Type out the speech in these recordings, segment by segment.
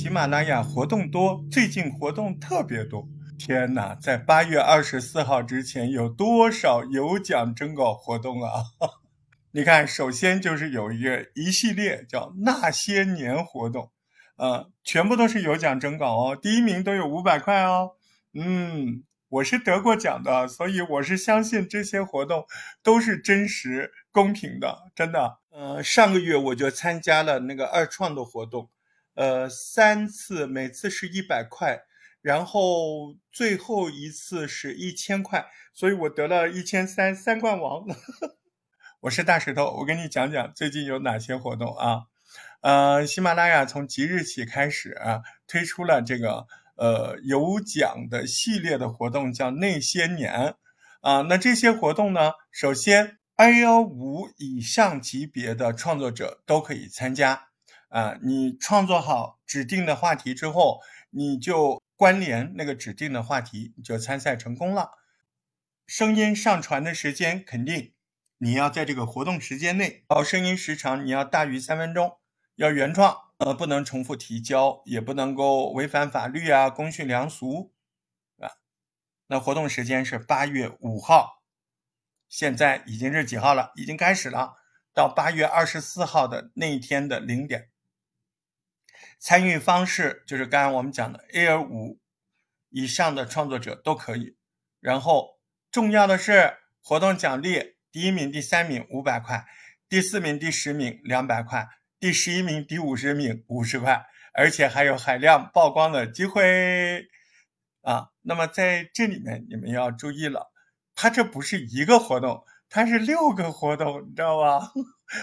喜马拉雅活动多，最近活动特别多。天哪，在八月二十四号之前有多少有奖征稿活动啊？你看，首先就是有一个一系列叫那些年活动，呃，全部都是有奖征稿哦，第一名都有五百块哦。嗯，我是得过奖的，所以我是相信这些活动都是真实公平的，真的。呃，上个月我就参加了那个二创的活动，呃，三次，每次是一百块，然后最后一次是一千块，所以我得了一千三，三冠王。我是大石头，我跟你讲讲最近有哪些活动啊？呃，喜马拉雅从即日起开始啊，推出了这个呃有奖的系列的活动，叫那些年啊。那这些活动呢，首先 i 幺五以上级别的创作者都可以参加啊。你创作好指定的话题之后，你就关联那个指定的话题，你就参赛成功了。声音上传的时间肯定。你要在这个活动时间内，保声音时长你要大于三分钟，要原创，呃，不能重复提交，也不能够违反法律啊，公序良俗，啊。那活动时间是八月五号，现在已经是几号了？已经开始了，到八月二十四号的那一天的零点。参与方式就是刚刚我们讲的 Air 五以上的创作者都可以。然后重要的是活动奖励。第一名、第三名五百块，第四名、第十名两百块，第十一名、第五十名五十块，而且还有海量曝光的机会啊！那么在这里面你们要注意了，它这不是一个活动，它是六个活动，你知道吧？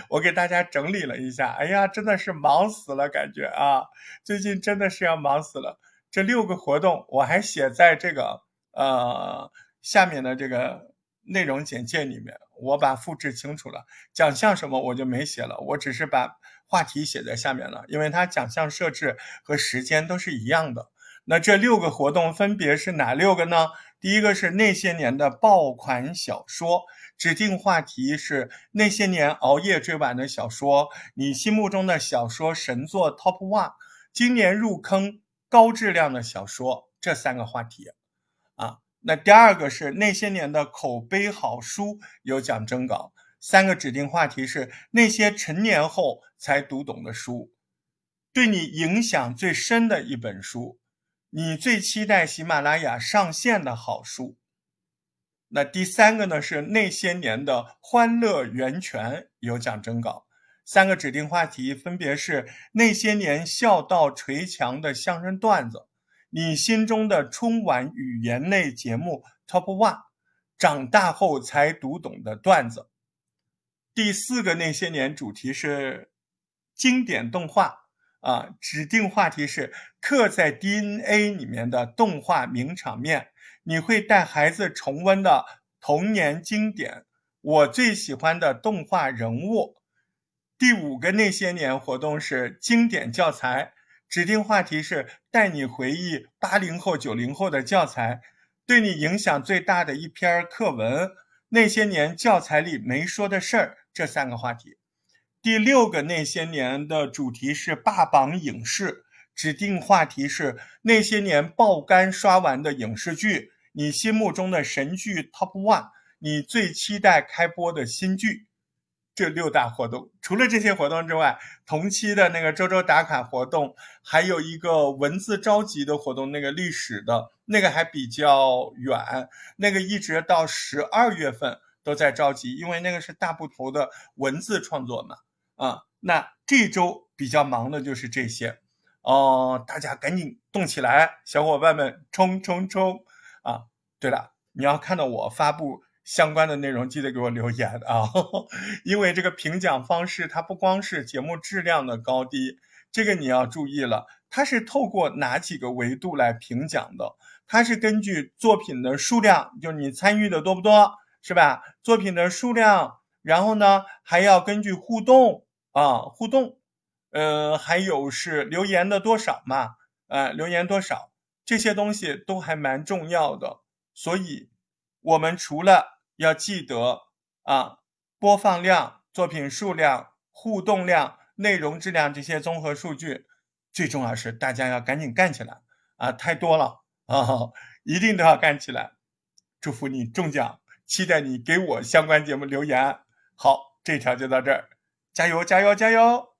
我给大家整理了一下，哎呀，真的是忙死了，感觉啊，最近真的是要忙死了。这六个活动我还写在这个呃下面的这个。内容简介里面，我把复制清楚了，奖项什么我就没写了，我只是把话题写在下面了，因为它奖项设置和时间都是一样的。那这六个活动分别是哪六个呢？第一个是那些年的爆款小说，指定话题是那些年熬夜追完的小说，你心目中的小说神作 Top One，今年入坑高质量的小说，这三个话题，啊。那第二个是那些年的口碑好书有奖征稿，三个指定话题是那些成年后才读懂的书，对你影响最深的一本书，你最期待喜马拉雅上线的好书。那第三个呢是那些年的欢乐源泉有奖征稿，三个指定话题分别是那些年笑到捶墙的相声段子。你心中的春晚语言类节目 Top One，长大后才读懂的段子。第四个那些年主题是经典动画啊，指定话题是刻在 DNA 里面的动画名场面。你会带孩子重温的童年经典，我最喜欢的动画人物。第五个那些年活动是经典教材。指定话题是带你回忆八零后、九零后的教材，对你影响最大的一篇课文，那些年教材里没说的事儿，这三个话题。第六个那些年的主题是霸榜影视，指定话题是那些年爆肝刷完的影视剧，你心目中的神剧 Top One，你最期待开播的新剧。这六大活动，除了这些活动之外，同期的那个周周打卡活动，还有一个文字召集的活动，那个历史的那个还比较远，那个一直到十二月份都在召集，因为那个是大部头的文字创作嘛。啊，那这周比较忙的就是这些，哦，大家赶紧动起来，小伙伴们冲冲冲！啊，对了，你要看到我发布。相关的内容记得给我留言啊，因为这个评奖方式它不光是节目质量的高低，这个你要注意了，它是透过哪几个维度来评奖的？它是根据作品的数量，就是你参与的多不多，是吧？作品的数量，然后呢还要根据互动啊，互动，呃，还有是留言的多少嘛，呃，留言多少这些东西都还蛮重要的，所以我们除了要记得啊，播放量、作品数量、互动量、内容质量这些综合数据，最重要是大家要赶紧干起来啊！太多了啊，一定都要干起来。祝福你中奖，期待你给我相关节目留言。好，这条就到这儿，加油加油加油！